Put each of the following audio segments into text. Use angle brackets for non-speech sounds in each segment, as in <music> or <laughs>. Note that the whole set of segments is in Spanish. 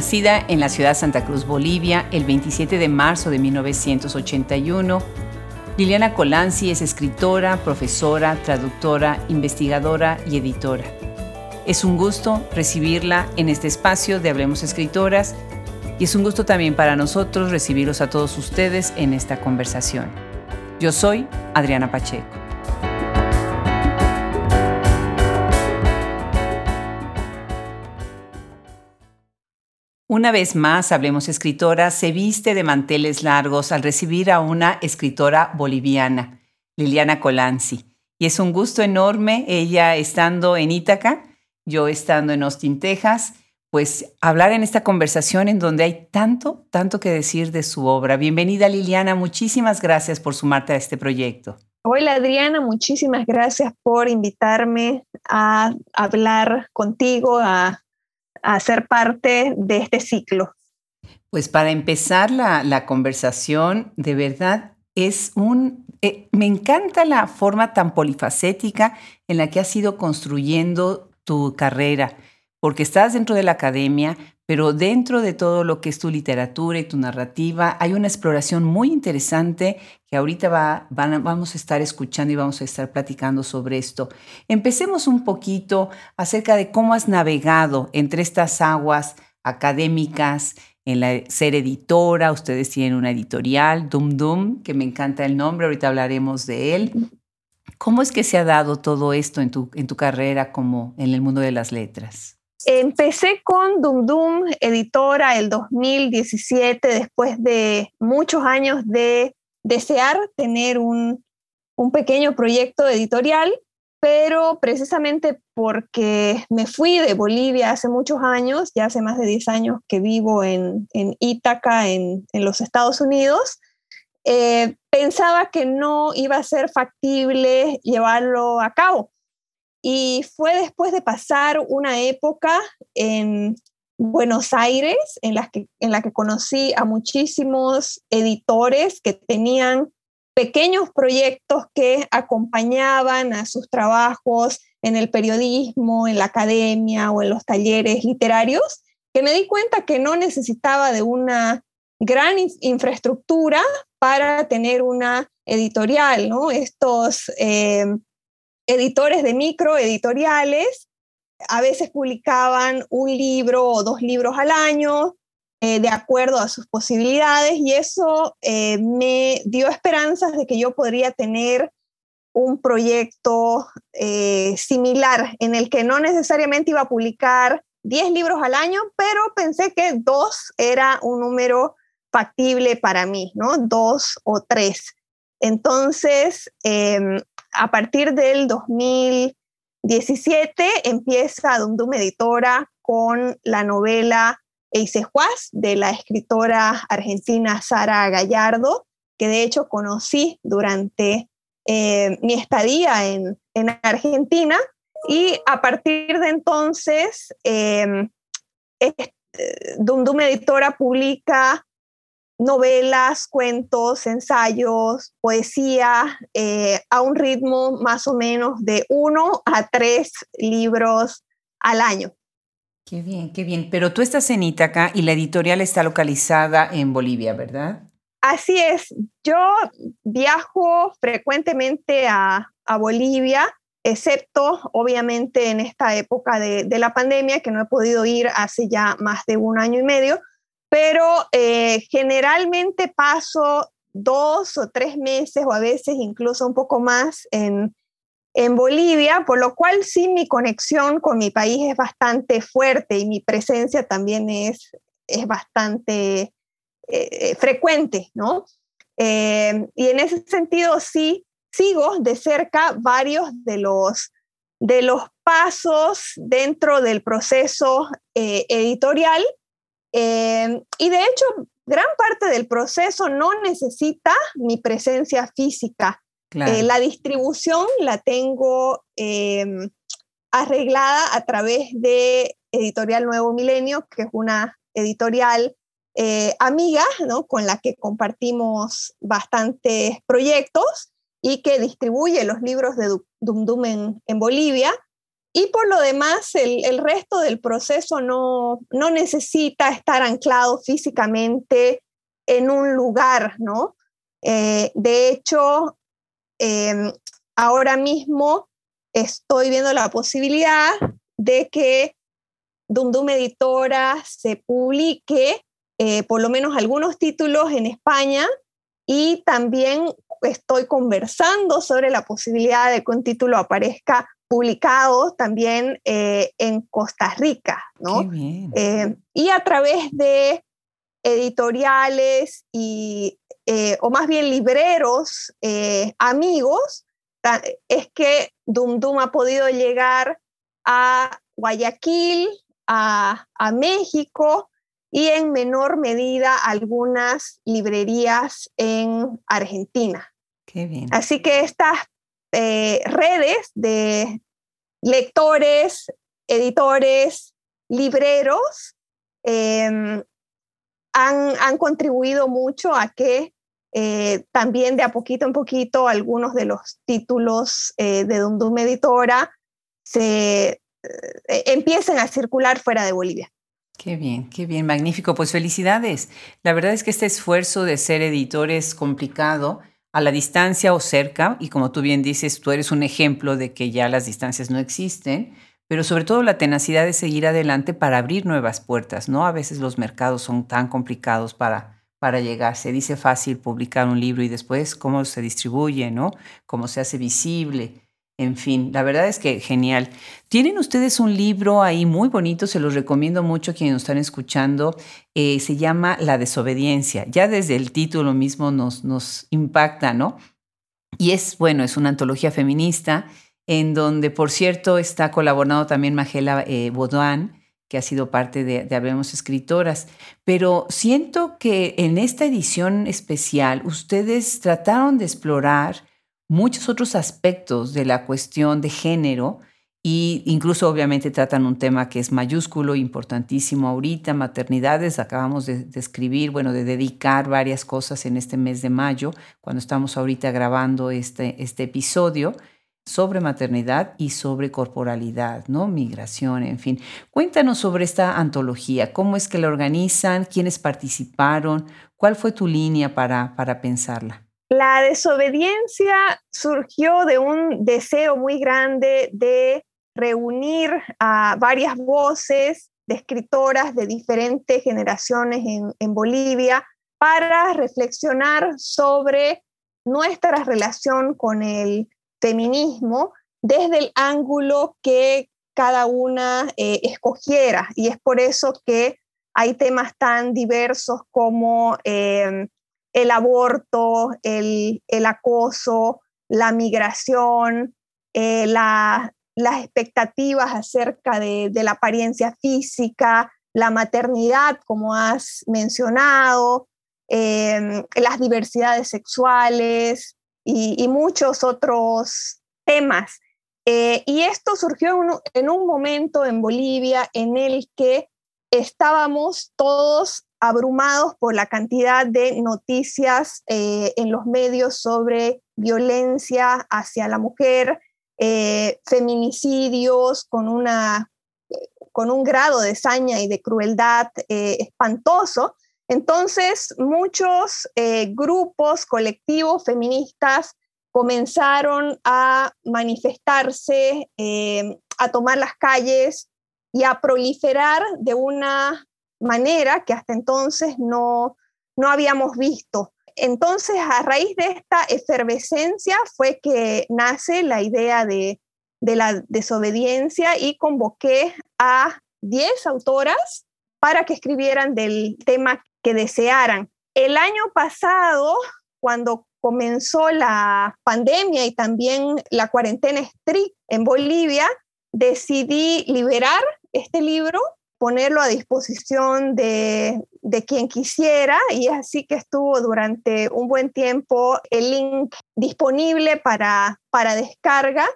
Nacida en la ciudad de Santa Cruz, Bolivia, el 27 de marzo de 1981, Liliana Colanzi es escritora, profesora, traductora, investigadora y editora. Es un gusto recibirla en este espacio de Hablemos Escritoras y es un gusto también para nosotros recibirlos a todos ustedes en esta conversación. Yo soy Adriana Pacheco. Una vez más, Hablemos Escritora se viste de manteles largos al recibir a una escritora boliviana, Liliana Colanzi. Y es un gusto enorme ella estando en Ítaca, yo estando en Austin, Texas, pues hablar en esta conversación en donde hay tanto, tanto que decir de su obra. Bienvenida Liliana, muchísimas gracias por sumarte a este proyecto. Hola Adriana, muchísimas gracias por invitarme a hablar contigo, a a ser parte de este ciclo? Pues para empezar la, conversación, de verdad es un... Eh, me encanta la forma tan polifacética en la que has ido construyendo tu carrera, porque estás dentro de la academia, pero dentro de todo lo que es tu literatura y tu narrativa, hay una exploración muy interesante que ahorita va, vamos a estar escuchando y vamos a estar platicando sobre esto. Empecemos un poquito acerca de cómo has navegado entre estas aguas académicas, en la ser editora, ustedes tienen una editorial, Dum Dum, que me encanta el nombre, ahorita hablaremos de él. ¿Cómo es que se ha dado todo esto en tu, en tu carrera como en el mundo de las letras? Empecé con Dum Dum, editora, el 2017, después de muchos años de desear tener un, pequeño proyecto editorial, pero precisamente porque me fui de Bolivia hace muchos años, ya hace más de 10 años que vivo en, en Ítaca, en, los Estados Unidos, eh, pensaba que no iba a ser factible llevarlo a cabo. Y fue después de pasar una época en Buenos Aires en la que, en la que conocí a muchísimos editores que tenían pequeños proyectos que acompañaban a sus trabajos en el periodismo, en la academia o en los talleres literarios, que me di cuenta que no necesitaba de una gran infraestructura para tener una editorial, ¿no? Estos eh, editores de micro editoriales a veces publicaban un libro o dos libros al año eh, de acuerdo a sus posibilidades y eso eh, me dio esperanzas de que yo podría tener un proyecto eh, similar en el que no necesariamente iba a publicar 10 libros al año, pero pensé que dos era un número factible para mí, ¿no? Dos o tres. Entonces, em, a partir del 2017 empieza Dum Editora con la novela Eisejuas de la escritora argentina Sara Gallardo, que de hecho conocí durante eh, mi estadía en, Argentina. Y a partir de entonces, eh, Dum Dum Editora publica novelas, cuentos, ensayos, poesía, eh, a un ritmo más o menos de uno a tres libros al año. Qué bien, qué bien. Pero tú estás en Ítaca y la editorial está localizada en Bolivia, ¿verdad? Así es. Yo viajo frecuentemente a, Bolivia, excepto obviamente en esta época de, de la pandemia, que no he podido ir hace ya más de un año y medio, pero eh, generalmente paso dos o tres meses o a veces incluso un poco más en, Bolivia, por lo cual sí mi conexión con mi país es bastante fuerte y mi presencia también es, es bastante eh, frecuente, ¿no? Eh, y en ese sentido sí sigo de cerca varios de los, de los pasos dentro del proceso editorial Em, y de hecho, gran parte del proceso no necesita mi presencia física. Eh, la distribución la tengo em, arreglada a través de Editorial Nuevo Milenio, que es una editorial eh, amiga, ¿no? con la que compartimos bastantes proyectos y que distribuye los libros de Dum Dum en, en Bolivia. Y por lo demás, el, resto del proceso no, no, necesita estar anclado físicamente en un lugar, ¿no? Eh, de hecho, em, ahora mismo estoy viendo la posibilidad de que Dum Editora se publique eh, por lo menos algunos títulos en España y también estoy conversando sobre la posibilidad de que un título aparezca publicado también eh, en Costa Rica, ¿no? Eh, y a través de editoriales y, eh, o más bien libreros amigos, es que Dum Dum ha podido llegar a Guayaquil, a, a México y en menor medida algunas librerías en Argentina. Qué bien. Así que estas eh, redes de lectores, editores, libreros, em, han, contribuido mucho a que eh, también de a poquito en poquito algunos de los títulos eh, de Dundum Editora se empiecen a circular fuera de Bolivia. Qué bien, qué bien, magnífico. Pues felicidades. La verdad es que este esfuerzo de ser editor es complicado a la distancia o cerca, y como tú bien dices, tú eres un ejemplo de que ya las distancias no existen, pero sobre todo la tenacidad de seguir adelante para abrir nuevas puertas, ¿no? A veces los mercados son tan complicados para, para llegar. Se dice fácil publicar un libro y después cómo se distribuye, ¿no? Cómo se hace visible. En fin, la verdad es que genial. Tienen ustedes un libro ahí muy bonito, se los recomiendo mucho a quienes nos están escuchando. Eh, se llama La desobediencia. Ya desde el título mismo nos, nos impacta, ¿no? Y es, bueno, es una antología feminista en donde, por cierto, está colaborando también Magela eh, que ha sido parte de, de Habemos Escritoras. Pero siento que en esta edición especial ustedes trataron de explorar muchos otros aspectos de la cuestión de género e incluso obviamente tratan un tema que es mayúsculo, importantísimo ahorita, maternidades, acabamos de, escribir, bueno, de dedicar varias cosas en este mes de mayo, cuando estamos ahorita grabando este, este episodio sobre maternidad y sobre corporalidad, ¿no? Migración, en fin. Cuéntanos sobre esta antología, cómo es que la organizan, quiénes participaron, cuál fue tu línea para, para pensarla. La desobediencia surgió de un deseo muy grande de reunir a varias voces de escritoras de diferentes generaciones en, Bolivia para reflexionar sobre nuestra relación con el feminismo desde el ángulo que cada una eh, escogiera. Y es por eso que hay temas tan diversos como eh, el aborto, el, acoso, la migración, eh, las expectativas acerca de, la apariencia física, la maternidad, como has mencionado, em, las diversidades sexuales y, muchos otros temas. Eh, y esto surgió en un momento en Bolivia en el que estábamos todos abrumados por la cantidad de noticias eh, en los medios sobre violencia hacia la mujer, eh, feminicidios con, una, con un grado de saña y de crueldad eh, espantoso. Entonces, muchos grupos, colectivos feministas comenzaron a manifestarse, a tomar las calles y a proliferar de una manera que hasta entonces no, no habíamos visto. Entonces, a raíz de esta efervescencia fue que nace la idea de, la desobediencia y convoqué a 10 autoras para que escribieran del tema que desearan. El año pasado, cuando comenzó la pandemia y también la cuarentena estricta en Bolivia, decidí liberar este libro ponerlo a disposición de, quien quisiera y así que estuvo durante un buen tiempo el link disponible para, para descarga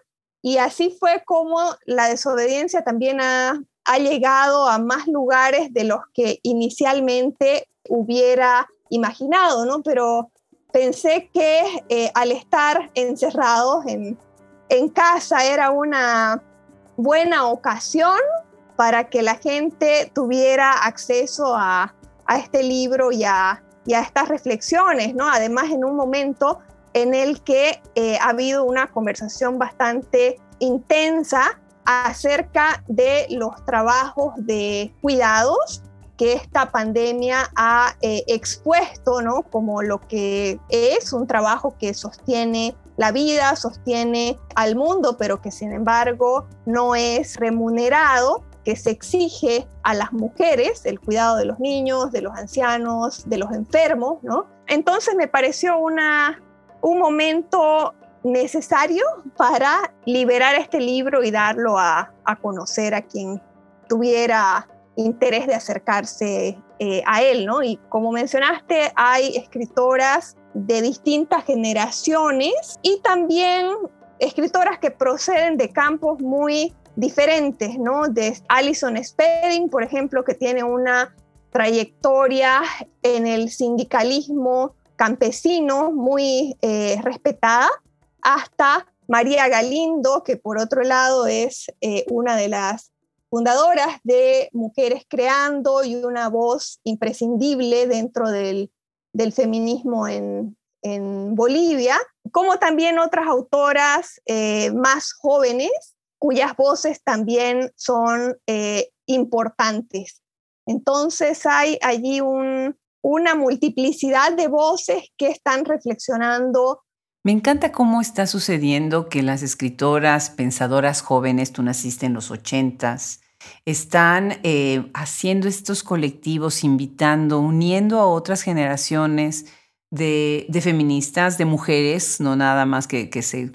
y así fue como la desobediencia también ha, llegado a más lugares de los que inicialmente hubiera imaginado, ¿no? Pero pensé que eh, al estar encerrados en, en casa era una buena ocasión para que la gente tuviera acceso a, este libro y a, estas reflexiones, ¿no? Además, en un momento en el que eh, ha habido una conversación bastante intensa acerca de los trabajos de cuidados que esta pandemia ha eh, expuesto, ¿no? Como lo que es un trabajo que sostiene la vida, sostiene al mundo, pero que sin embargo no es remunerado que se exige a las mujeres el cuidado de los niños, de los ancianos, de los enfermos, ¿no? Entonces me pareció una, un momento necesario para liberar este libro y darlo a, a conocer a quien tuviera interés de acercarse eh, a él, ¿no? Y como mencionaste, hay escritoras de distintas generaciones y también escritoras que proceden de campos muy diferentes, ¿no? De Alison Spedding, por ejemplo, que tiene una trayectoria en el sindicalismo campesino muy eh, respetada, hasta María Galindo, que por otro lado es eh, una de las fundadoras de Mujeres Creando y una voz imprescindible dentro del, feminismo en, Bolivia, como también otras autoras eh, más jóvenes cuyas voces también son eh, importantes. Entonces hay allí una multiplicidad de voces que están reflexionando. Me encanta cómo está sucediendo que las escritoras, pensadoras jóvenes, tú naciste en los ochentas, están eh, haciendo estos colectivos, invitando, uniendo a otras generaciones de, feministas, de mujeres, no nada más que, que se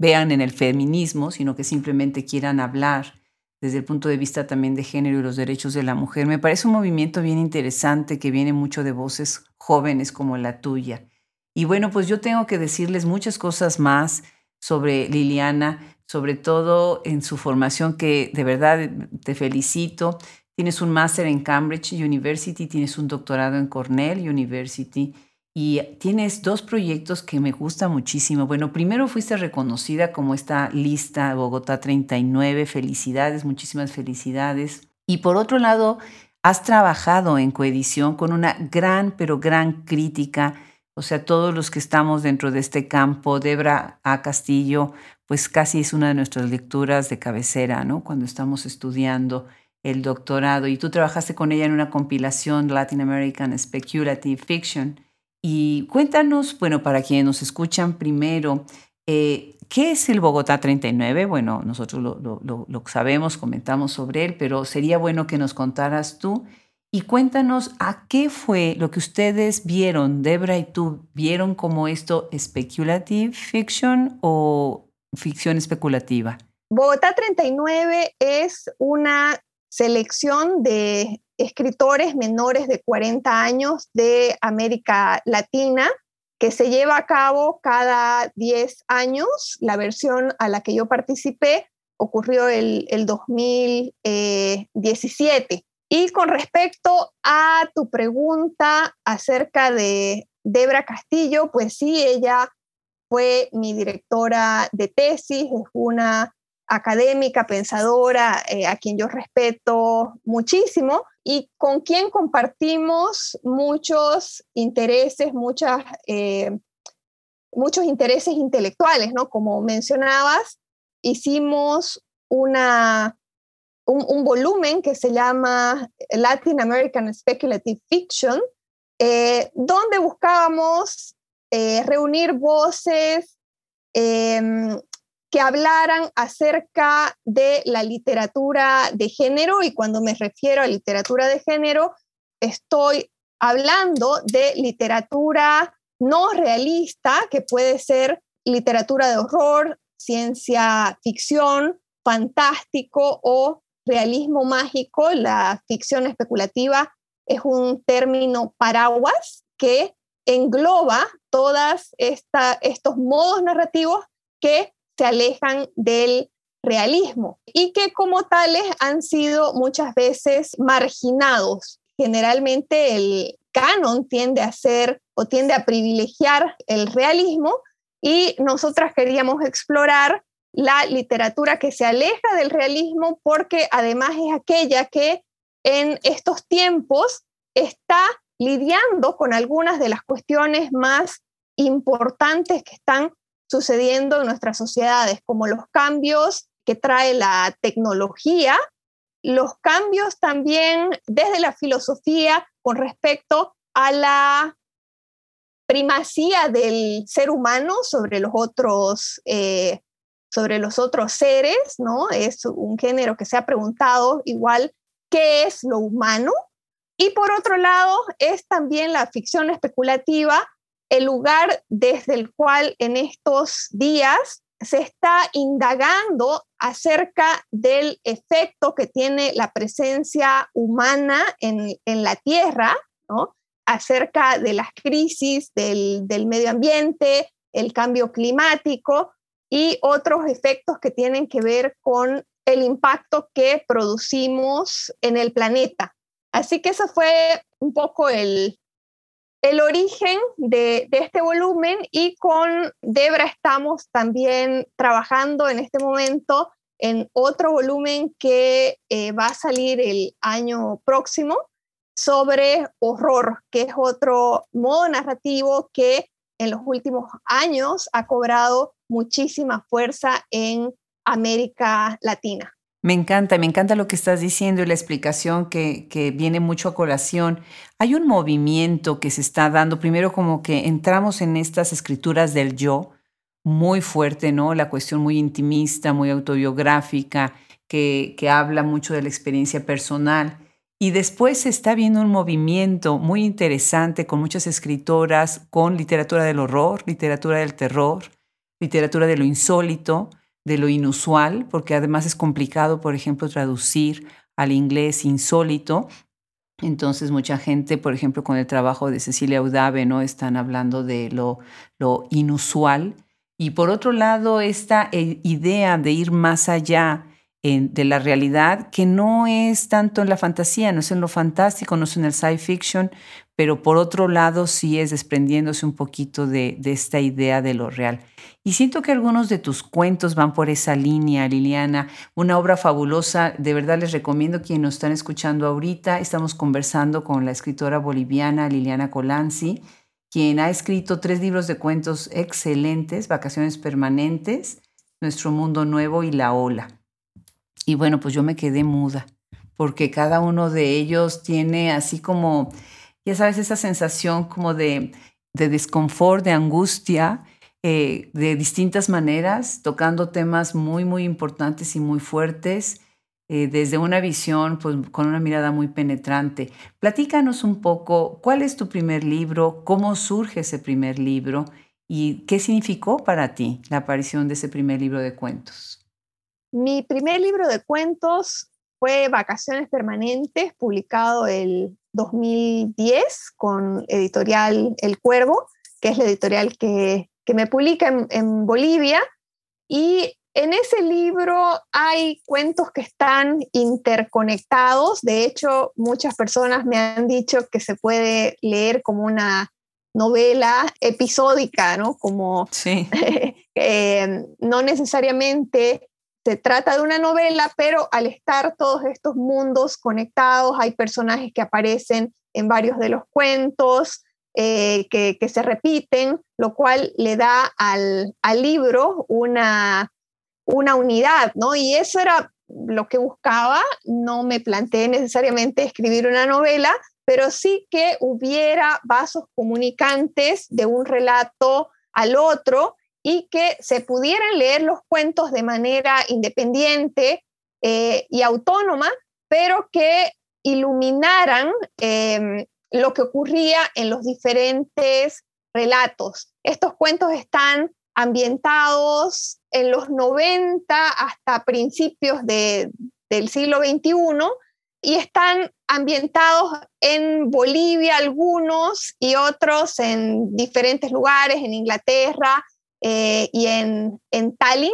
vean en el feminismo, sino que simplemente quieran hablar desde el punto de vista también de género y los derechos de la mujer. Me parece un movimiento bien interesante que viene mucho de voces jóvenes como la tuya. Y bueno, pues yo tengo que decirles muchas cosas más sobre Liliana, sobre todo en su formación, que de verdad te felicito. Tienes un máster en Cambridge University, tienes un doctorado en Cornell University y tienes dos proyectos que me gustan muchísimo. Bueno, primero fuiste reconocida como esta lista Bogotá 39. Felicidades, muchísimas felicidades. Y por otro lado, has trabajado en coedición con una gran, pero gran crítica. O sea, todos los que estamos dentro de este campo, Debra A. Castillo, pues casi es una de nuestras lecturas de cabecera, ¿no? Cuando estamos estudiando el doctorado. Y tú trabajaste con ella en una compilación Latin American Speculative Fiction y cuéntanos, bueno, para quienes nos escuchan primero, eh, ¿qué es el Bogotá 39? Bueno, nosotros lo, sabemos, comentamos sobre él, pero sería bueno que nos contaras tú y cuéntanos a qué fue lo que ustedes vieron, Debra y tú, vieron como esto speculative fiction o ficción especulativa. Bogotá 39 es una selección de escritores menores de 40 años de América Latina que se lleva a cabo cada 10 años. La versión a la que yo participé ocurrió el, el 2017. Y con respecto a tu pregunta acerca de Debra Castillo, pues sí, ella fue mi directora de tesis, es una académica, pensadora, eh, a quien yo respeto muchísimo y con quien compartimos muchos intereses, muchas, eh, muchos intereses intelectuales, ¿no? Como mencionabas, hicimos una, un, volumen que se llama Latin American Speculative Fiction, eh, donde buscábamos reunir voces em, que hablaran acerca de la literatura de género y cuando me refiero a literatura de género, estoy hablando de literatura no realista, que puede ser literatura de horror, ciencia ficción, fantástico o realismo mágico. La ficción especulativa es un término paraguas que engloba todos estos modos narrativos que se alejan del realismo y que como tales han sido muchas veces marginados. Generalmente el canon tiende a ser o tiende a privilegiar el realismo y nosotras queríamos explorar la literatura que se aleja del realismo porque además es aquella que en estos tiempos está lidiando con algunas de las cuestiones más importantes que están sucediendo en nuestras sociedades, como los cambios que trae la tecnología, los cambios también desde la filosofía con respecto a la primacía del ser humano sobre los otros, eh, sobre los otros seres, ¿no? Es un género que se ha preguntado igual qué es lo humano. Y por otro lado, es también la ficción especulativa, el lugar desde el cual en estos días se está indagando acerca del efecto que tiene la presencia humana en, la Tierra, ¿no? acerca de las crisis del, del medio ambiente, el cambio climático y otros efectos que tienen que ver con el impacto que producimos en el planeta. Así que eso fue un poco el, el origen de, este volumen y con Debra estamos también trabajando en este momento en otro volumen que eh, va a salir el año próximo sobre horror, que es otro modo narrativo que en los últimos años ha cobrado muchísima fuerza en América Latina. Me encanta, me encanta lo que estás diciendo y la explicación que, que, viene mucho a colación. Hay un movimiento que se está dando, primero como que entramos en estas escrituras del yo, muy fuerte, ¿no? La cuestión muy intimista, muy autobiográfica, que, que habla mucho de la experiencia personal. Y después se está viendo un movimiento muy interesante con muchas escritoras, con literatura del horror, literatura del terror, literatura de lo insólito, de lo inusual, porque además es complicado, por ejemplo, traducir al inglés insólito. Entonces, mucha gente, por ejemplo, con el trabajo de Cecilia Udave, ¿no? Están hablando de lo, lo inusual. Y por otro lado, esta eh, idea de ir más allá de la realidad, que no es tanto en la fantasía, no es en lo fantástico, no es en el science fiction, pero por otro lado sí es desprendiéndose un poquito de, de esta idea de lo real. Y siento que algunos de tus cuentos van por esa línea, Liliana. Una obra fabulosa, de verdad les recomiendo quienes nos están escuchando ahorita. Estamos conversando con la escritora boliviana Liliana Colanzi, quien ha escrito tres libros de cuentos excelentes, Vacaciones Permanentes, Nuestro Mundo Nuevo y La Ola. Y bueno, pues yo me quedé muda, porque cada uno de ellos tiene así como ya sabes, esa sensación como de, de desconfort, de angustia, eh, de distintas maneras, tocando temas muy, muy importantes y muy fuertes, eh, desde una visión, pues con una mirada muy penetrante. Platícanos un poco, ¿cuál es tu primer libro? ¿Cómo surge ese primer libro? ¿Y qué significó para ti la aparición de ese primer libro de cuentos? Mi primer libro de cuentos fue Vacaciones Permanentes, publicado el 2010 con editorial El Cuervo, que es la editorial que, me publica en, Bolivia. Y en ese libro hay cuentos que están interconectados. De hecho, muchas personas me han dicho que se puede leer como una novela episódica, ¿no? Como sí. <laughs> Eh, no necesariamente se trata de una novela, pero al estar todos estos mundos conectados, hay personajes que aparecen en varios de los cuentos, eh, que, se repiten, lo cual le da al, libro una, una unidad, ¿no? Y eso era lo que buscaba, no me planteé necesariamente escribir una novela, pero sí que hubiera vasos comunicantes de un relato al otro y que se pudieran leer los cuentos de manera independiente eh, y autónoma, pero que iluminaran em, lo que ocurría en los diferentes relatos. Estos cuentos están ambientados en los 90 hasta principios del siglo XXI y están ambientados en Bolivia algunos y otros en diferentes lugares, en Inglaterra, eh, y en, en Tallinn.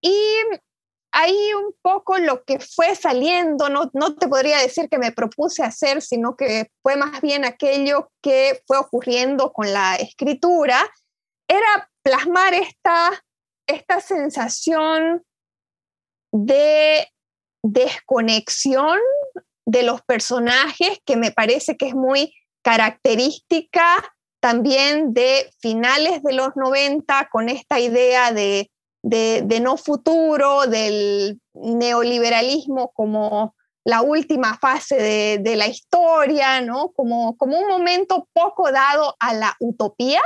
Y ahí un poco lo que fue saliendo, no, no te podría decir que me propuse hacer, sino que fue más bien aquello que fue ocurriendo con la escritura, era plasmar esta esta sensación de desconexión de los personajes que me parece que es muy característica también de finales de los 90 con esta idea de, no futuro, del neoliberalismo como la última fase de, la historia, ¿no? como, como un momento poco dado a la utopía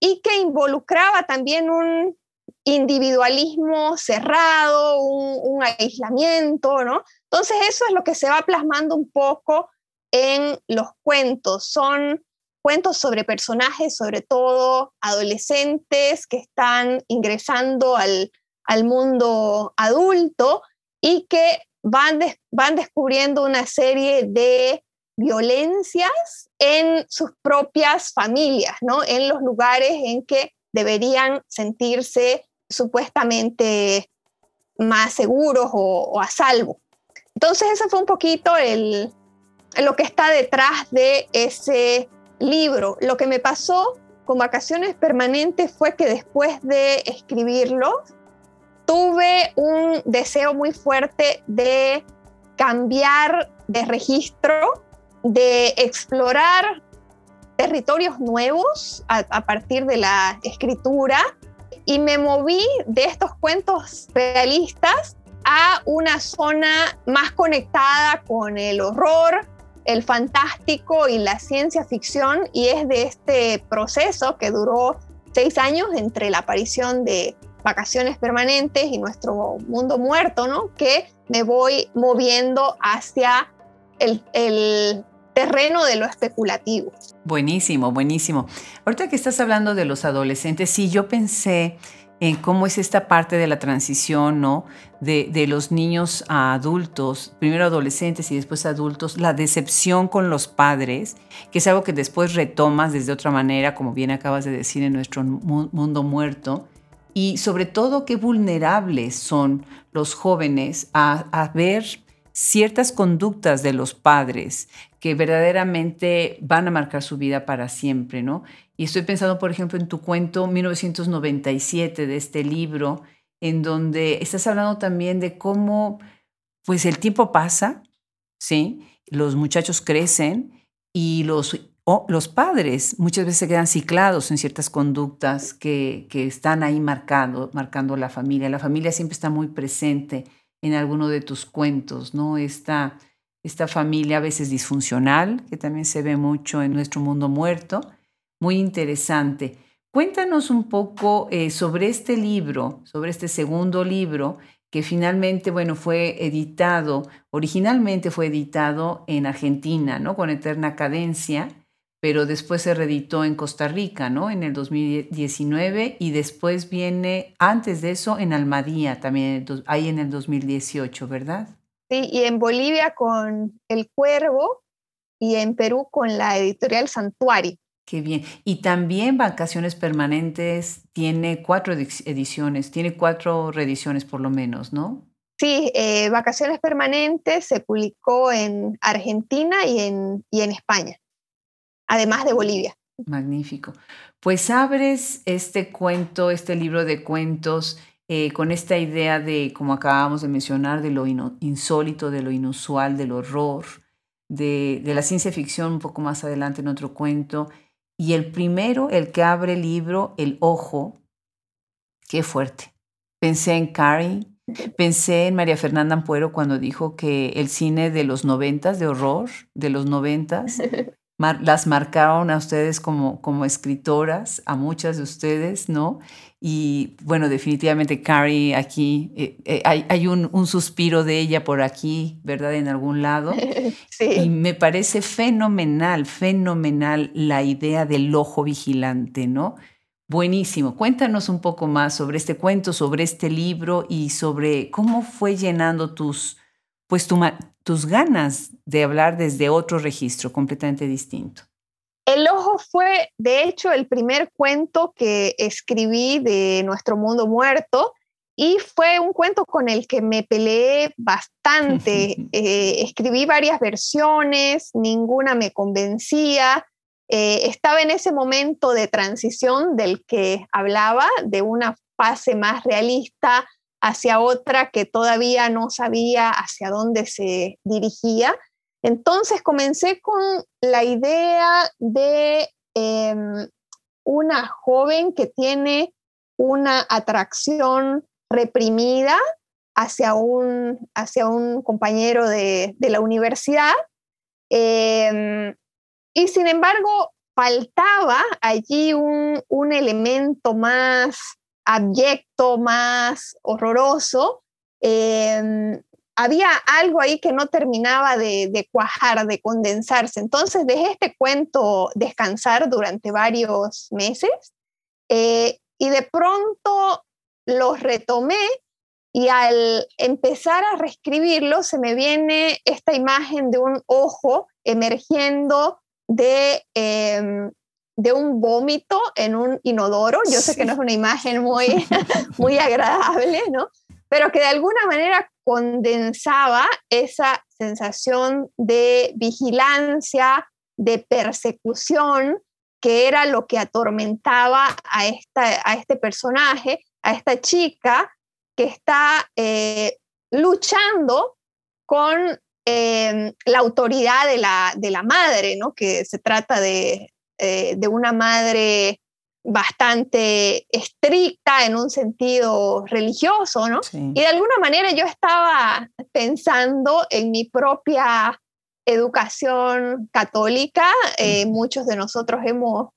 y que involucraba también un individualismo cerrado, un, aislamiento, ¿no? Entonces eso es lo que se va plasmando un poco en los cuentos. Son cuentos sobre personajes, sobre todo adolescentes que están ingresando al, mundo adulto y que van, van descubriendo una serie de violencias en sus propias familias, ¿no? en los lugares en que deberían sentirse supuestamente más seguros o, a salvo. Entonces, eso fue un poquito el, lo que está detrás de ese libro. Lo que me pasó con vacaciones permanentes fue que después de escribirlo, tuve un deseo muy fuerte de cambiar de registro, de explorar territorios nuevos a partir de la escritura y me moví de estos cuentos realistas a una zona más conectada con el horror, el fantástico y la ciencia ficción y es de este proceso que duró seis años entre la aparición de vacaciones permanentes y nuestro mundo muerto, ¿no? Que me voy moviendo hacia el, el terreno de lo especulativo. Buenísimo, buenísimo. Ahorita que estás hablando de los adolescentes, sí, yo pensé en cómo es esta parte de la transición, ¿no? De, los niños a adultos, primero adolescentes y después adultos, la decepción con los padres, que es algo que después retomas desde otra manera, como bien acabas de decir, en nuestro mundo muerto, y sobre todo qué vulnerables son los jóvenes a, a ver ciertas conductas de los padres que verdaderamente van a marcar su vida para siempre, ¿no? Y estoy pensando, por ejemplo, en tu cuento 1997 de este libro, en donde estás hablando también de cómo, pues el tiempo pasa, ¿sí? Los muchachos crecen y los, los padres muchas veces se quedan ciclados en ciertas conductas que, que están ahí marcando, marcando la familia. La familia siempre está muy presente en alguno de tus cuentos, ¿no? Esta, esta familia a veces disfuncional, que también se ve mucho en nuestro mundo muerto, muy interesante. Cuéntanos un poco eh, sobre este libro, sobre este segundo libro, que finalmente, bueno, fue editado, originalmente fue editado en Argentina, ¿no? Con Eterna Cadencia, pero después se reeditó en Costa Rica, ¿no? En el 2019 y después viene, antes de eso, en Almadía, también ahí en el 2018, ¿verdad? Sí, y en Bolivia con El Cuervo y en Perú con la editorial Santuario. Qué bien. Y también Vacaciones Permanentes tiene cuatro ediciones, tiene cuatro reediciones por lo menos, ¿no? Sí, eh, Vacaciones Permanentes se publicó en Argentina y en, y en España además de Bolivia. Magnífico. Pues abres este cuento, este libro de cuentos, eh, con esta idea de, como acabamos de mencionar, de lo insólito, de lo inusual, del horror, de, de, la ciencia ficción un poco más adelante en otro cuento. Y el primero, el que abre el libro, El Ojo, qué fuerte. Pensé en Carrie, pensé en María Fernanda Ampuero cuando dijo que el cine de los noventas, de horror, de los noventas, <laughs> las marcaron a ustedes como, como escritoras, a muchas de ustedes, ¿no? Y bueno, definitivamente Carrie aquí, eh, eh, hay, un, un, suspiro de ella por aquí, ¿verdad? En algún lado. <laughs> Sí. Y me parece fenomenal, fenomenal la idea del ojo vigilante, ¿no? Buenísimo. Cuéntanos un poco más sobre este cuento, sobre este libro y sobre cómo fue llenando tus, pues tus ganas de hablar desde otro registro completamente distinto. El ojo fue, de hecho, el primer cuento que escribí de Nuestro Mundo Muerto y fue un cuento con el que me peleé bastante. <laughs> Eh, escribí varias versiones, ninguna me convencía. Eh, estaba en ese momento de transición del que hablaba, de una pase más realista hacia otra que todavía no sabía hacia dónde se dirigía. Entonces comencé con la idea de em, una joven que tiene una atracción reprimida hacia un, hacia un compañero de, la universidad. Em, y sin embargo, faltaba allí un, un elemento más abyecto, más horroroso, em, había algo ahí que no terminaba de, cuajar, de condensarse. Entonces dejé este cuento descansar durante varios meses eh, y de pronto los retomé y al empezar a reescribirlo se me viene esta imagen de un ojo emergiendo de, em, de un vómito en un inodoro. Yo sé que no es una imagen muy, <laughs> muy agradable, ¿no? Pero que de alguna manera condensaba esa sensación de vigilancia, de persecución, que era lo que atormentaba a, esta, a este personaje, a esta chica que está eh, luchando con em, la autoridad de la, de la madre, ¿no? que se trata de, eh, de una madre bastante estricta en un sentido religioso, ¿no? Y de alguna manera yo estaba pensando en mi propia educación católica. Eh, muchos de nosotros hemos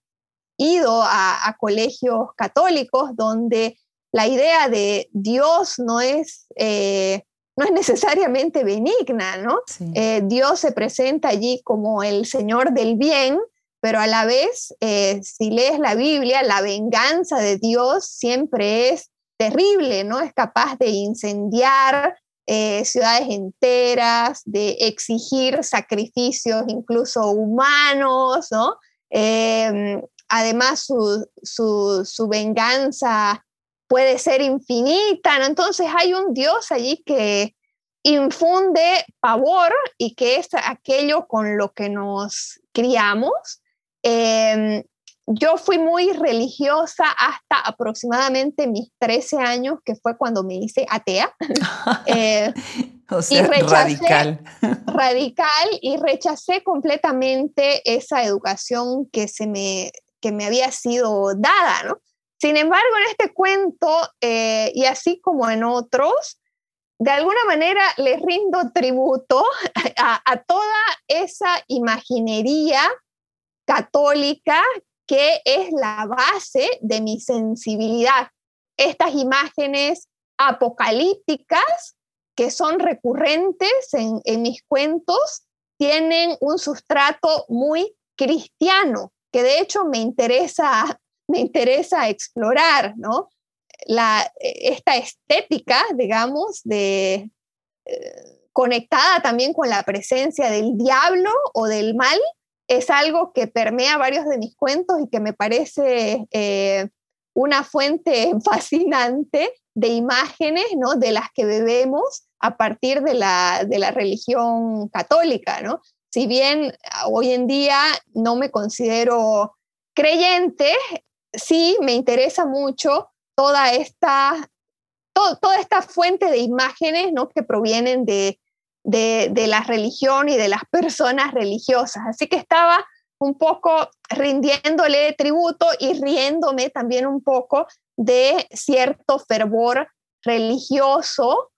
ido a, colegios católicos donde la idea de Dios no es, eh, no es necesariamente benigna, ¿no? Eh, Dios se presenta allí como el Señor del bien, pero a la vez, eh, si lees la Biblia, la venganza de Dios siempre es terrible, ¿no? Es capaz de incendiar eh, ciudades enteras, de exigir sacrificios incluso humanos, ¿no? Em, además, su, su, venganza puede ser infinita, ¿no? Entonces hay un Dios allí que infunde pavor y que es aquello con lo que nos criamos Em, yo fui muy religiosa hasta aproximadamente mis 13 años, que fue cuando me hice atea. <laughs> Eh, o sea, radical. Radical y rechacé completamente esa educación que, se me, que me había sido dada, ¿no? Sin embargo, en este cuento, eh, y así como en otros, de alguna manera le rindo tributo <laughs> a, a toda esa imaginería católica que es la base de mi sensibilidad. Estas imágenes apocalípticas que son recurrentes en, mis cuentos tienen un sustrato muy cristiano, que de hecho me interesa, <laughs> me interesa explorar, ¿no? La, esta estética, digamos, de, eh, conectada también con la presencia del diablo o del mal, es algo que permea varios de mis cuentos y que me parece eh, una fuente <laughs> fascinante de imágenes ¿no? de las que bebemos a partir de la, de la religión católica. ¿no? Si bien hoy en día no me considero creyente, sí me interesa mucho toda esta, toda esta fuente de imágenes ¿no? que provienen de, de, la religión y de las personas religiosas. Así que estaba un poco rindiéndole tributo y riéndome también un poco de cierto fervor religioso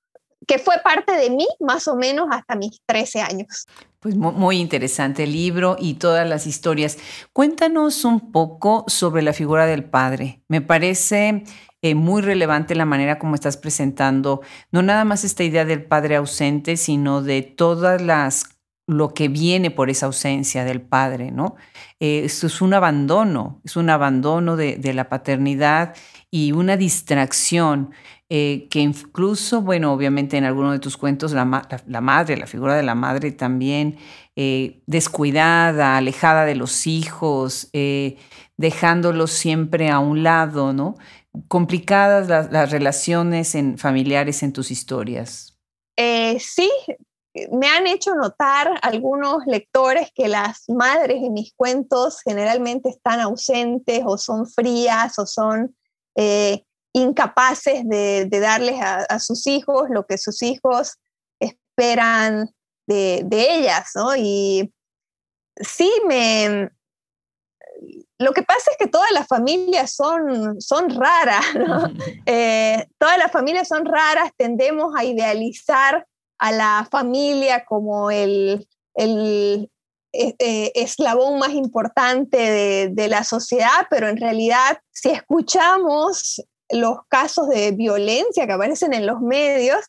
que fue parte de mí más o menos hasta mis 13 años. Pues muy interesante el libro y todas las historias. Cuéntanos un poco sobre la figura del padre. Me parece eh, muy relevante la manera como estás presentando, no nada más esta idea del padre ausente, sino de todas las lo que viene por esa ausencia del padre, ¿no? Eh, esto es un abandono, es un abandono de, la paternidad y una distracción eh, que incluso, bueno, obviamente en alguno de tus cuentos la, madre, la figura de la madre también descuidada, alejada de los hijos, dejándolos siempre a un lado, ¿no? Complicadas las, relaciones en, familiares en tus historias. Eh, sí, me han hecho notar algunos lectores que las madres en mis cuentos generalmente están ausentes o son frías o son eh, incapaces de, darles a, sus hijos lo que sus hijos esperan de, ellas, ¿no? Y sí, me... Lo que pasa es que todas las familias son, son raras, ¿no? <laughs> Eh, todas las familias son raras, tendemos a idealizar a la familia como el, el eh, eh, eslabón más importante de, la sociedad, pero en realidad si escuchamos los casos de violencia que aparecen en los medios,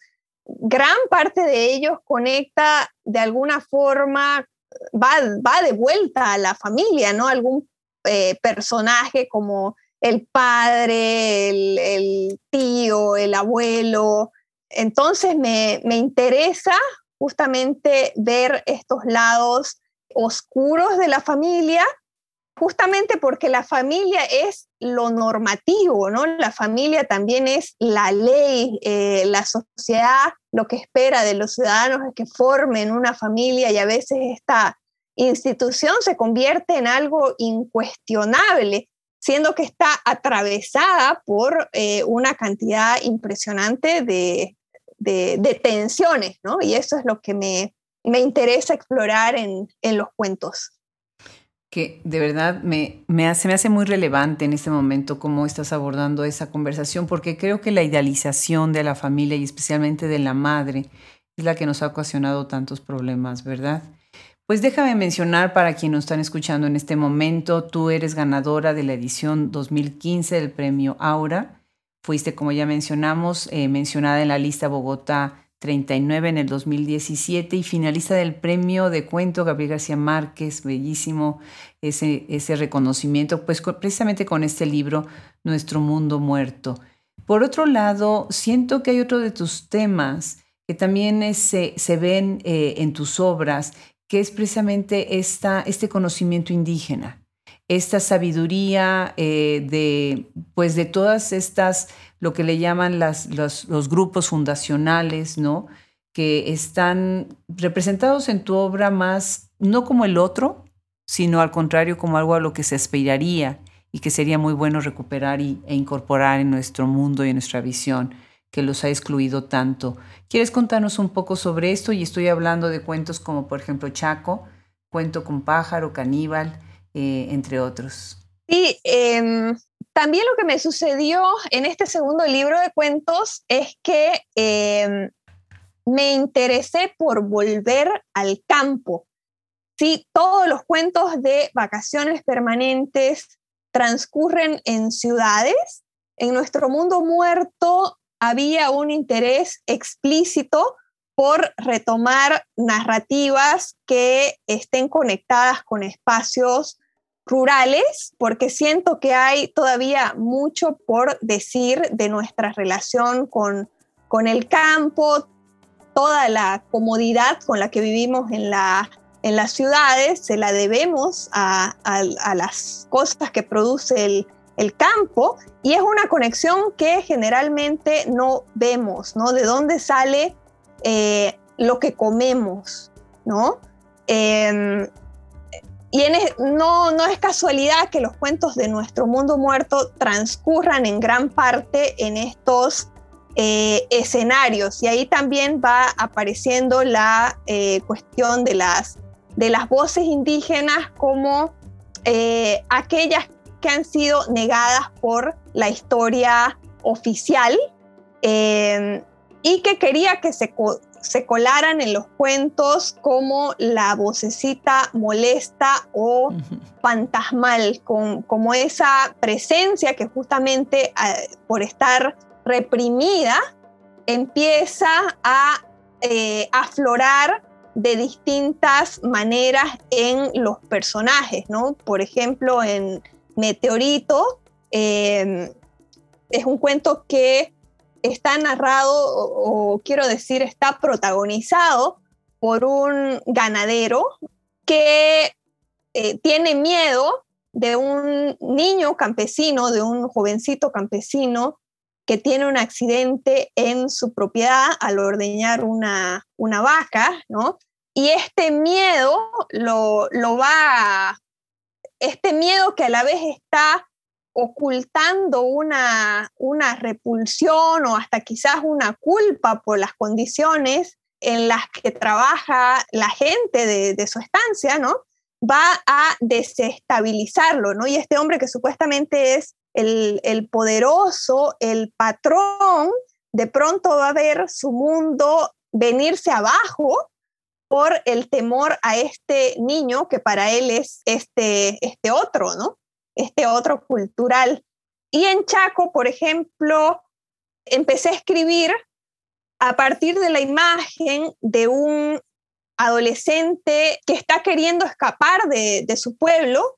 gran parte de ellos conecta de alguna forma, va, va de vuelta a la familia, ¿no? Algún eh, personaje como el padre, el, tío, el abuelo. Entonces me, me interesa justamente ver estos lados oscuros de la familia, justamente porque la familia es lo normativo, ¿no? La familia también es la ley, eh, la sociedad lo que espera de los ciudadanos es que formen una familia y a veces esta institución se convierte en algo incuestionable, siendo que está atravesada por eh, una cantidad impresionante de, de, tensiones, ¿no? Y eso es lo que me, me interesa explorar en, en los cuentos que de verdad me, me, hace, me hace muy relevante en este momento cómo estás abordando esa conversación, porque creo que la idealización de la familia y especialmente de la madre es la que nos ha ocasionado tantos problemas, ¿verdad? Pues déjame mencionar para quienes nos están escuchando en este momento, tú eres ganadora de la edición 2015 del premio Aura. Fuiste, como ya mencionamos, eh, mencionada en la lista Bogotá 39 en el 2017 y finalista del premio de cuento Gabriel García Márquez, bellísimo ese, ese reconocimiento, pues precisamente con este libro, Nuestro Mundo Muerto. Por otro lado, siento que hay otro de tus temas que también se, se ven eh, en tus obras, que es precisamente esta, este conocimiento indígena, esta sabiduría eh, de, pues de todas estas lo que le llaman las, los, grupos fundacionales, ¿no? que están representados en tu obra más, no como el otro, sino al contrario como algo a lo que se aspiraría y que sería muy bueno recuperar y, e incorporar en nuestro mundo y en nuestra visión que los ha excluido tanto. ¿Quieres contarnos un poco sobre esto? Y estoy hablando de cuentos como por ejemplo Chaco, Cuento con pájaro, Caníbal, eh, entre otros. Sí, em, también lo que me sucedió en este segundo libro de cuentos es que em, me interesé por volver al campo. Sí, todos los cuentos de vacaciones permanentes transcurren en ciudades. En nuestro mundo muerto había un interés explícito por retomar narrativas que estén conectadas con espacios rurales, porque siento que hay todavía mucho por decir de nuestra relación con, con el campo, toda la comodidad con la que vivimos en, la, en las ciudades, se la debemos a, las cosas que produce el, campo y es una conexión que generalmente no vemos, ¿no? De dónde sale eh, lo que comemos, ¿no? Em, y no, no es casualidad que los cuentos de nuestro mundo muerto transcurran en gran parte en estos eh, escenarios. Y ahí también va apareciendo la eh, cuestión de las, de las voces indígenas como eh, aquellas que han sido negadas por la historia oficial y que quería que se, se colaran en los cuentos como la vocecita molesta o fantasmal, con, como esa presencia que justamente ah, por estar reprimida empieza a eh, aflorar de distintas maneras en los personajes, ¿no? Por ejemplo, en Meteorito eh, es un cuento que está narrado, o, quiero decir, está protagonizado por un ganadero que eh, tiene miedo de un niño campesino, de un jovencito campesino que tiene un accidente en su propiedad al ordeñar una, una vaca, ¿no? Y este miedo lo, lo va, este miedo que a la vez está ocultando una, una repulsión o hasta quizás una culpa por las condiciones en las que trabaja la gente de, su estancia, ¿no? Va a desestabilizarlo, ¿no? Y este hombre que supuestamente es el, el poderoso, el patrón, de pronto va a ver su mundo venirse abajo por el temor a este niño que para él es este, este otro, ¿no? Este otro cultural. Y en Chaco, por ejemplo, empecé a escribir a partir de la imagen de un adolescente que está queriendo escapar de, de su pueblo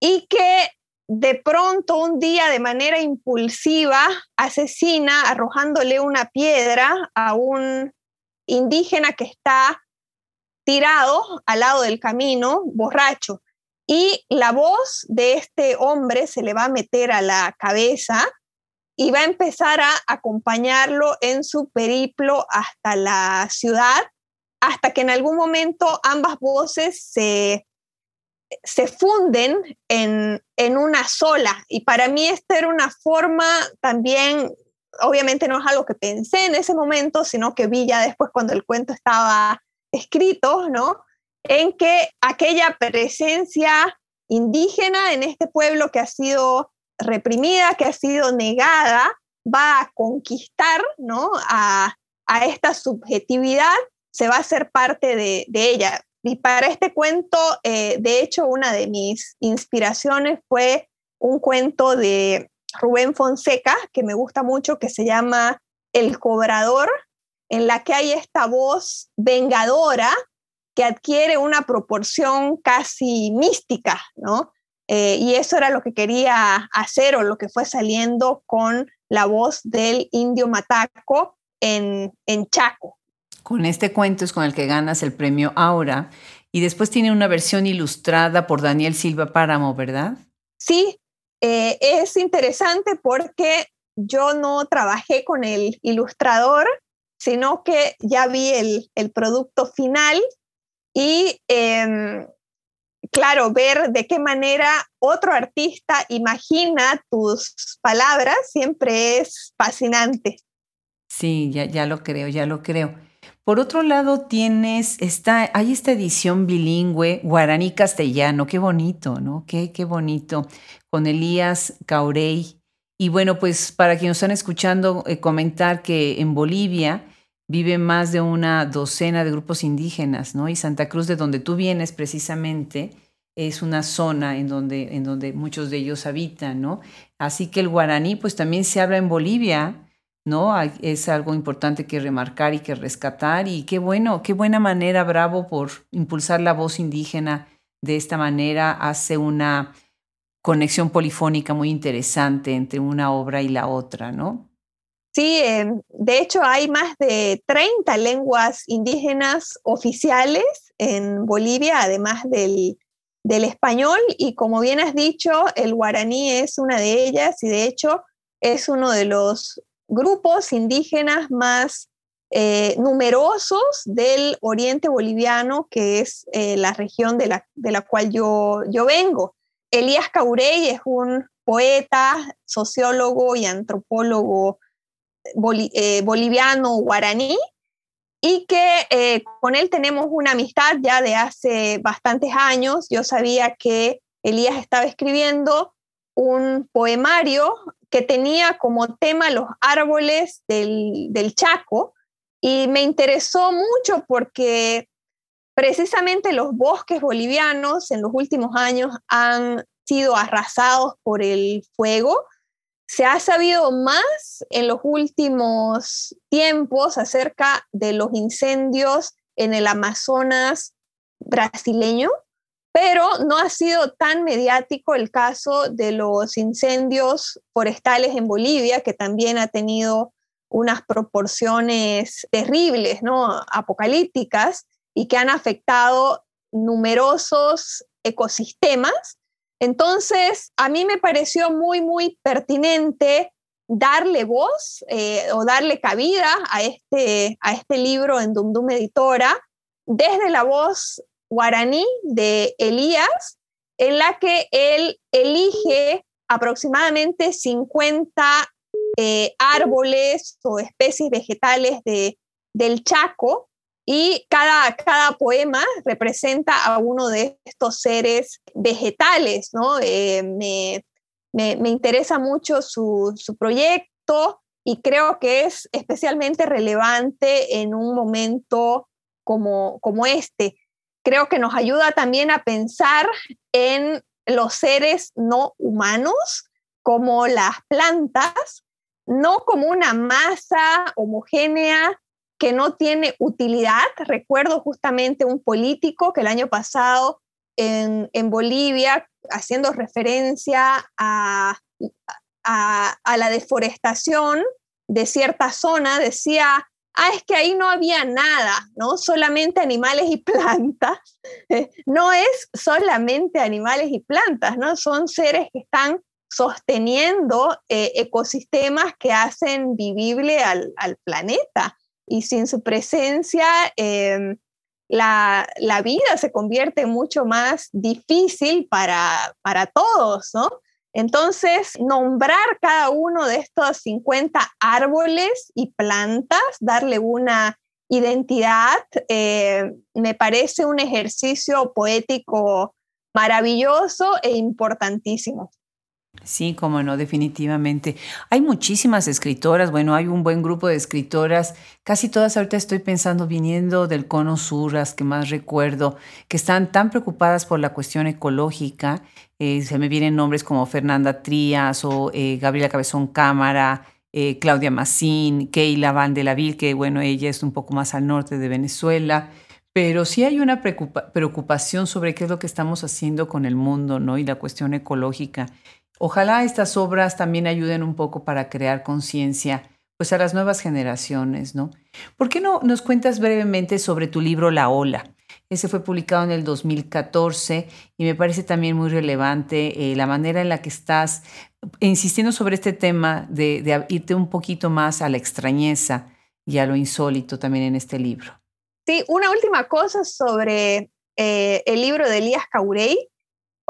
y que de pronto un día de manera impulsiva asesina arrojándole una piedra a un indígena que está tirado al lado del camino, borracho. Y la voz de este hombre se le va a meter a la cabeza y va a empezar a acompañarlo en su periplo hasta la ciudad, hasta que en algún momento ambas voces se, se funden en, en una sola. Y para mí esta era una forma también, obviamente no es algo que pensé en ese momento, sino que vi ya después cuando el cuento estaba escrito, ¿no? En que aquella presencia indígena en este pueblo que ha sido reprimida, que ha sido negada, va a conquistar, ¿no? A, esta subjetividad, se va a ser parte de, de ella. Y para este cuento, eh, de hecho, una de mis inspiraciones fue un cuento de Rubén Fonseca, que me gusta mucho, que se llama El Cobrador, en la que hay esta voz vengadora que adquiere una proporción casi mística, ¿no? Eh, y eso era lo que quería hacer o lo que fue saliendo con la voz del indio Mataco en, en Chaco. Con este cuento es con el que ganas el premio Aura y después tiene una versión ilustrada por Daniel Silva Páramo, ¿verdad? Sí, eh, es interesante porque yo no trabajé con el ilustrador, sino que ya vi el, el producto final y em, claro, ver de qué manera otro artista imagina tus palabras siempre es fascinante. Sí, ya, ya lo creo, ya lo creo. Por otro lado, tienes, esta, hay esta edición bilingüe guaraní-castellano, qué bonito, ¿no? Qué, qué bonito, con Elías Caurey. Y bueno, pues para quienes están escuchando, eh, comentar que en Bolivia vive más de una docena de grupos indígenas, ¿no? Y Santa Cruz, de donde tú vienes precisamente, es una zona en donde, en donde muchos de ellos habitan, ¿no? Así que el guaraní, pues también se habla en Bolivia, ¿no? Es algo importante que remarcar y que rescatar. Y qué bueno, qué buena manera, bravo, por impulsar la voz indígena de esta manera, hace una conexión polifónica muy interesante entre una obra y la otra, ¿no? Sí, em, de hecho hay más de 30 lenguas indígenas oficiales en Bolivia, además del, del, español, y como bien has dicho, el guaraní es una de ellas y de hecho es uno de los grupos indígenas más eh, numerosos del oriente boliviano, que es eh, la región de la, de la cual yo, yo vengo. Elías Caurey es un poeta, sociólogo y antropólogo eh, boliviano guaraní y que eh, con él tenemos una amistad ya de hace bastantes años. Yo sabía que Elías estaba escribiendo un poemario que tenía como tema los árboles del Chaco y me interesó mucho porque precisamente los bosques bolivianos en los últimos años han sido arrasados por el fuego se ha sabido más en los últimos tiempos acerca de los incendios en el Amazonas brasileño, pero no ha sido tan mediático el caso de los incendios forestales en Bolivia, que también ha tenido unas proporciones terribles, ¿no? apocalípticas, y que han afectado numerosos ecosistemas. Entonces, a mí me pareció muy, muy pertinente darle voz eh, o darle cabida a este, a este libro en Dumdum Editora desde la voz guaraní de Elías, en la que él elige aproximadamente 50 eh, árboles o especies vegetales de, del Chaco y cada, cada poema representa a uno de estos seres vegetales, ¿no? Eh, me, me, interesa mucho su, su proyecto y creo que es especialmente relevante en un momento como, como este. Creo que nos ayuda también a pensar en los seres no humanos como las plantas, no como una masa homogénea que no tiene utilidad. Recuerdo justamente un político que el año pasado en, en Bolivia, haciendo referencia a, a, la deforestación de cierta zona, decía, ah, es que ahí no había nada, ¿no? Solamente animales y plantas. <laughs> no es solamente animales y plantas, ¿no? Son seres que están sosteniendo eh, ecosistemas que hacen vivible al, al, planeta. Y sin su presencia, em, la, la, vida se convierte mucho más difícil para, para todos, ¿no? Entonces, nombrar cada uno de estos 50 árboles y plantas, darle una identidad, eh, me parece un ejercicio poético maravilloso e importantísimo. Sí, como no, definitivamente. Hay muchísimas escritoras, bueno, hay un buen grupo de escritoras, casi todas ahorita estoy pensando viniendo del cono sur, que más recuerdo, que están tan preocupadas por la cuestión ecológica. Eh, se me vienen nombres como Fernanda Trías o eh, Gabriela Cabezón Cámara, eh, Claudia Massín, Keila Van de la Ville, que bueno, ella es un poco más al norte de Venezuela. Pero sí hay una preocupación sobre qué es lo que estamos haciendo con el mundo, ¿no? Y la cuestión ecológica. Ojalá estas obras también ayuden un poco para crear conciencia pues a las nuevas generaciones, ¿no? ¿Por qué no nos cuentas brevemente sobre tu libro La Ola? Ese fue publicado en el 2014 y me parece también muy relevante eh, la manera en la que estás insistiendo sobre este tema de, irte un poquito más a la extrañeza y a lo insólito también en este libro. Sí, una última cosa sobre eh, el libro de Elías Caurey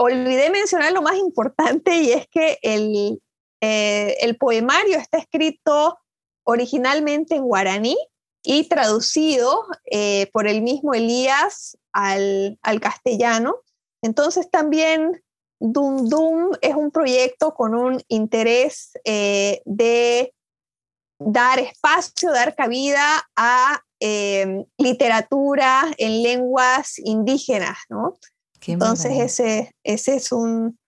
olvidé mencionar lo más importante y es que el, eh, el poemario está escrito originalmente en guaraní y traducido eh, por el mismo Elías al, al, castellano. Entonces también Dum Dum es un proyecto con un interés eh, de dar espacio, dar cabida a literatura en lenguas indígenas, ¿no? Entonces ese, ese es un,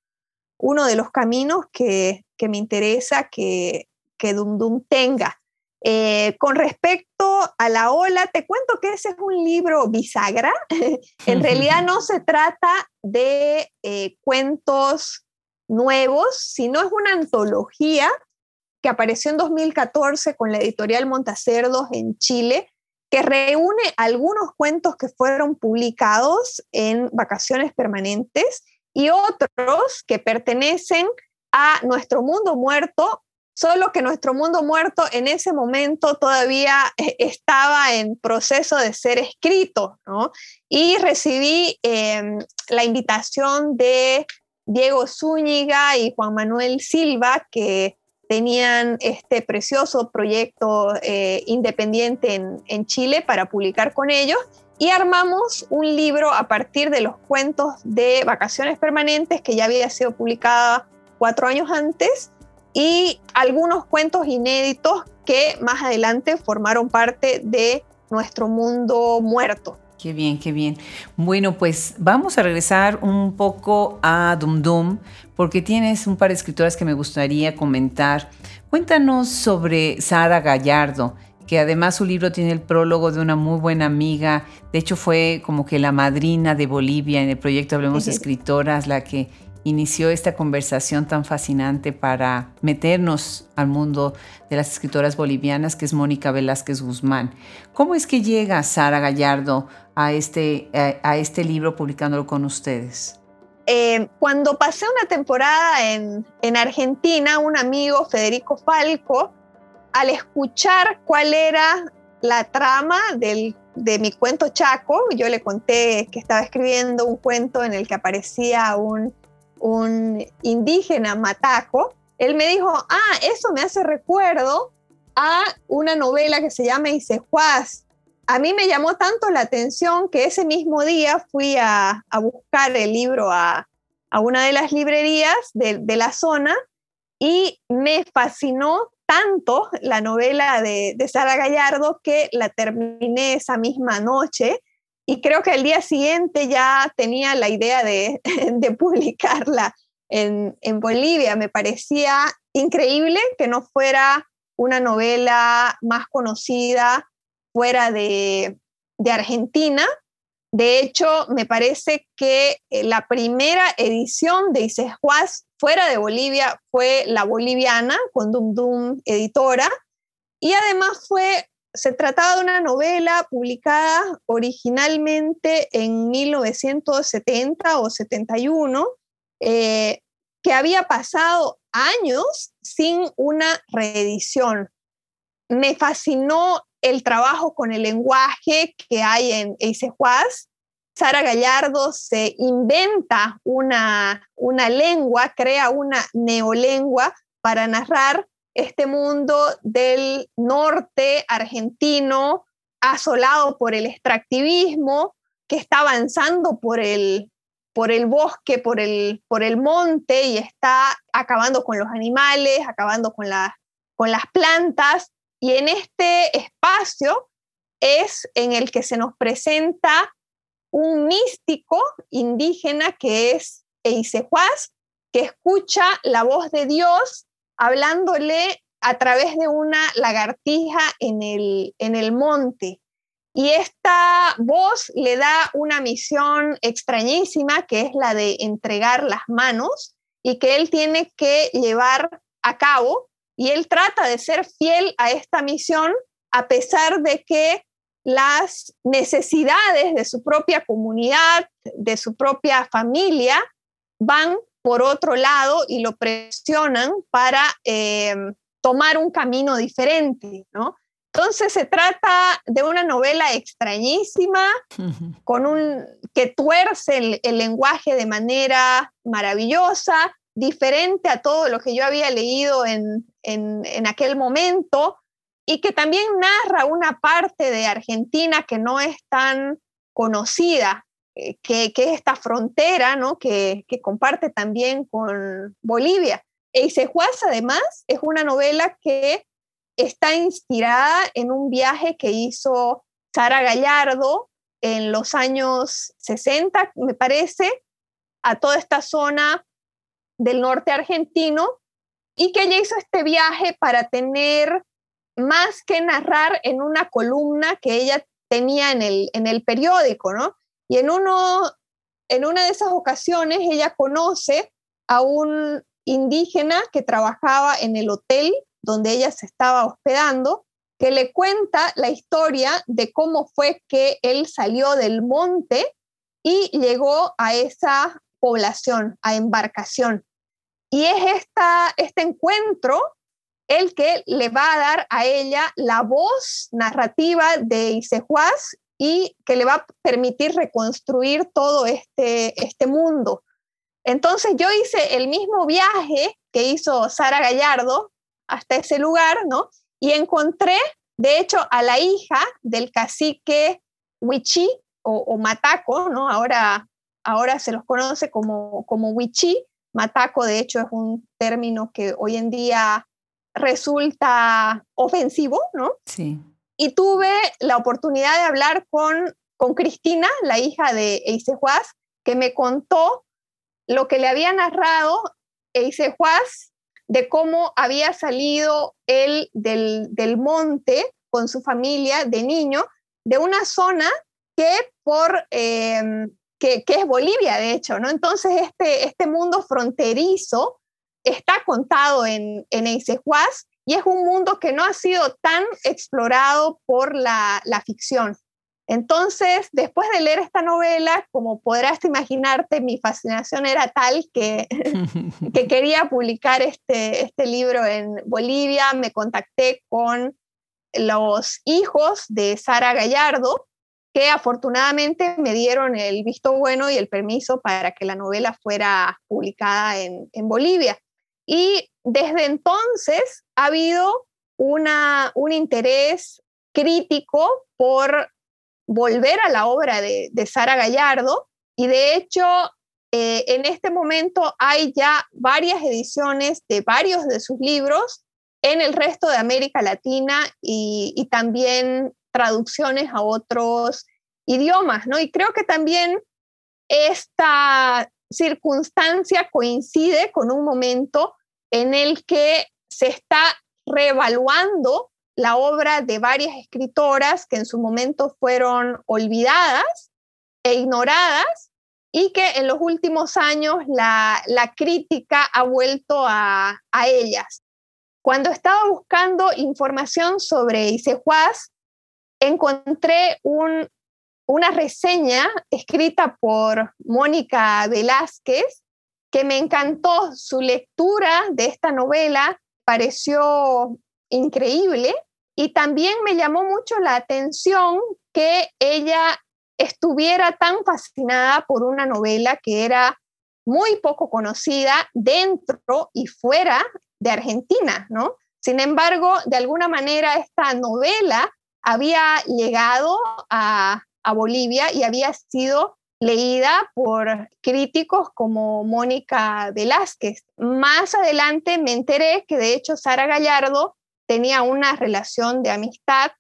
uno de los caminos que, que me interesa que, que Dum Dum tenga. Eh, con respecto a la ola, te cuento que ese es un libro bisagra. <laughs> en realidad <laughs> no se trata de eh, cuentos nuevos, sino es una antología que apareció en 2014 con la editorial Montacerdos en Chile que reúne algunos cuentos que fueron publicados en Vacaciones Permanentes y otros que pertenecen a Nuestro Mundo Muerto, solo que Nuestro Mundo Muerto en ese momento todavía eh, estaba en proceso de ser escrito, ¿no? Y recibí em, la invitación de Diego Zúñiga y Juan Manuel Silva, que tenían este precioso proyecto eh, independiente en, Chile para publicar con ellos y armamos un libro a partir de los cuentos de Vacaciones Permanentes que ya había sido publicada cuatro años antes y algunos cuentos inéditos que más adelante formaron parte de nuestro mundo muerto. Qué bien, qué bien. Bueno, pues vamos a regresar un poco a Dum Dum, porque tienes un par de escritoras que me gustaría comentar. Cuéntanos sobre Sara Gallardo, que además su libro tiene el prólogo de una muy buena amiga. De hecho, fue como que la madrina de Bolivia en el proyecto Hablemos de Escritoras, la que inició esta conversación tan fascinante para meternos al mundo de las escritoras bolivianas, que es Mónica Velázquez Guzmán. ¿Cómo es que llega Sara Gallardo a este, a, este libro publicándolo con ustedes? Eh, cuando pasé una temporada en, en Argentina, un amigo, Federico Falco, al escuchar cuál era la trama de mi cuento Chaco, yo le conté que estaba escribiendo un cuento en el que aparecía un un indígena mataco, él me dijo, ah, eso me hace recuerdo a una novela que se llama Isejuaz. A mí me llamó tanto la atención que ese mismo día fui a, buscar el libro a, una de las librerías de, la zona y me fascinó tanto la novela de, Sara Gallardo que la terminé esa misma noche y creo que al día siguiente ya tenía la idea de, <laughs> publicarla en, Bolivia. Me parecía increíble que no fuera una novela más conocida fuera de, Argentina. De hecho, me parece que eh, la primera edición de Isejuaz fuera de Bolivia fue la boliviana con Dum Dum Editora y además fue se trataba de una novela publicada originalmente en 1970 o 71, eh, que había pasado años sin una reedición. Me fascinó el trabajo con el lenguaje que hay en Eisejuaz. Sara Gallardo se inventa una, una lengua, crea una neolengua para narrar este mundo del norte argentino asolado por el extractivismo, que está avanzando por el, por el bosque, por el, por el monte y está acabando con los animales, acabando con, con las plantas. Y en este espacio es en el que se nos presenta un místico indígena que es Eisejuaz, que escucha la voz de Dios hablándole a través de una lagartija en el, en el monte. Y esta voz le da una misión extrañísima, que es la de entregar las manos y que él tiene que llevar a cabo. Y él trata de ser fiel a esta misión a pesar de que las necesidades de su propia comunidad, de su propia familia, van por otro lado y lo presionan para eh, tomar un camino diferente, ¿no? Entonces se trata de una novela extrañísima, <laughs> con un, que tuerce el, lenguaje de manera maravillosa, diferente a todo lo que yo había leído en, en, aquel momento, y que también narra una parte de Argentina que no es tan conocida. Eh, que, es esta frontera ¿no? que, comparte también con Bolivia. Eisejuaz, además, es una novela que está inspirada en un viaje que hizo Sara Gallardo en los años 60, me parece, a toda esta zona del norte argentino y que ella hizo este viaje para tener más que narrar en una columna que ella tenía en el, en el periódico, ¿no? Y en, uno, en una de esas ocasiones ella conoce a un indígena que trabajaba en el hotel donde ella se estaba hospedando, que le cuenta la historia de cómo fue que él salió del monte y llegó a esa población, a embarcación. Y es esta, este encuentro el que le va a dar a ella la voz narrativa de Isejuaz y que le va a permitir reconstruir todo este, este mundo. Entonces yo hice el mismo viaje que hizo Sara Gallardo hasta ese lugar, ¿no? Y encontré, de hecho, a la hija del cacique Huichi o, Mataco, ¿no? Ahora, ahora se los conoce como, como Huichi. Mataco, de hecho, es un término que hoy en día resulta ofensivo, ¿no? Sí y tuve la oportunidad de hablar con, con Cristina, la hija de Eisejuaz, que me contó lo que le había narrado Eisejuaz de cómo había salido él del, del monte con su familia de niño, de una zona que por em, que, que, es Bolivia, de hecho, ¿no? Entonces, este, este mundo fronterizo está contado en, en Eisejuaz y es un mundo que no ha sido tan explorado por la, ficción. Entonces, después de leer esta novela, como podrás imaginarte, mi fascinación era tal que, <laughs> que quería publicar este, este libro en Bolivia. Me contacté con los hijos de Sara Gallardo que afortunadamente me dieron el visto bueno y el permiso para que la novela fuera publicada en, Bolivia. Y desde entonces ha habido una, un interés crítico por volver a la obra de, Sara Gallardo y de hecho eh, en este momento hay ya varias ediciones de varios de sus libros en el resto de América Latina y, y también traducciones a otros idiomas, ¿no? Y creo que también esta circunstancia coincide con un momento en el que se está reevaluando la obra de varias escritoras que en su momento fueron olvidadas e ignoradas y que en los últimos años la, crítica ha vuelto a, a, ellas. Cuando estaba buscando información sobre Isejuaz, encontré una reseña escrita por Mónica Velázquez que me encantó. Su lectura de esta novela pareció increíble y también me llamó mucho la atención que ella estuviera tan fascinada por una novela que era muy poco conocida dentro y fuera de Argentina, ¿no? Sin embargo, de alguna manera esta novela había llegado a, Bolivia y había sido leída por críticos como Mónica Velázquez. Más adelante me enteré que de hecho Sara Gallardo tenía una relación de amistad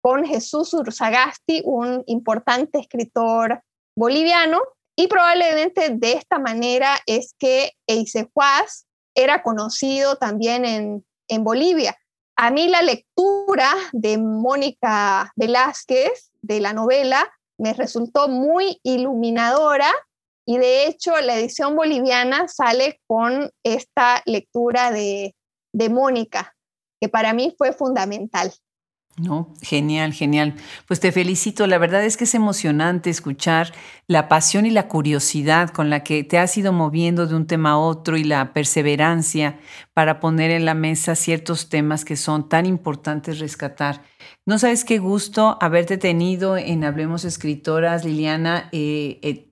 con Jesús Urzagasti, un importante escritor boliviano, y probablemente de esta manera es que Eisejuaz era conocido también en, en Bolivia. A mí la lectura de Mónica Velázquez de la novela me resultó muy iluminadora y de hecho la edición boliviana sale con esta lectura de, de Mónica, que para mí fue fundamental. No, genial, genial. Pues te felicito. La verdad es que es emocionante escuchar la pasión y la curiosidad con la que te has ido moviendo de un tema a otro y la perseverancia para poner en la mesa ciertos temas que son tan importantes rescatar. No sabes qué gusto haberte tenido en Hablemos Escritoras, Liliana. Eh, eh,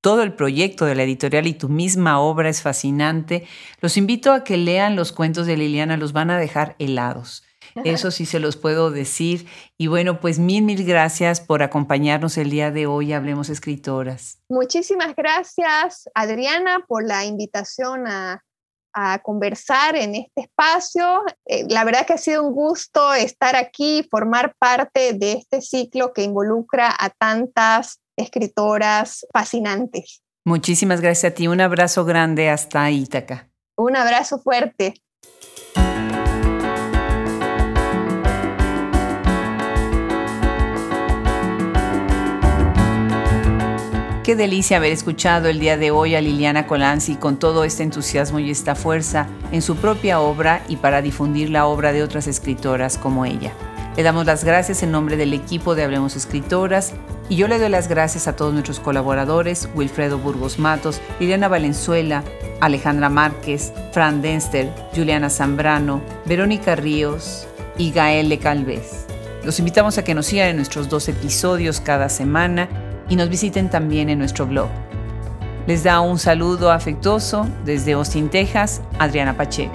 todo el proyecto de la editorial y tu misma obra es fascinante. Los invito a que lean los cuentos de Liliana, los van a dejar helados. Eso sí se los puedo decir. Y bueno, pues mil, mil gracias por acompañarnos el día de hoy. Hablemos escritoras. Muchísimas gracias, Adriana, por la invitación a, conversar en este espacio. Eh, la verdad que ha sido un gusto estar aquí, formar parte de este ciclo que involucra a tantas escritoras fascinantes. Muchísimas gracias a ti. Un abrazo grande hasta Ítaca. Un abrazo fuerte. Qué delicia haber escuchado el día de hoy a Liliana Colanzi con todo este entusiasmo y esta fuerza en su propia obra y para difundir la obra de otras escritoras como ella. Le damos las gracias en nombre del equipo de Hablemos Escritoras y yo le doy las gracias a todos nuestros colaboradores, Wilfredo Burgos Matos, Liliana Valenzuela, Alejandra Márquez, Fran Denster, Juliana Zambrano, Verónica Ríos y Gael Calvez. Los invitamos a que nos sigan en nuestros dos episodios cada semana y nos visiten también en nuestro blog. Les da un saludo afectuoso desde Austin, Texas, Adriana Pacheco.